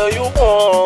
tell you want?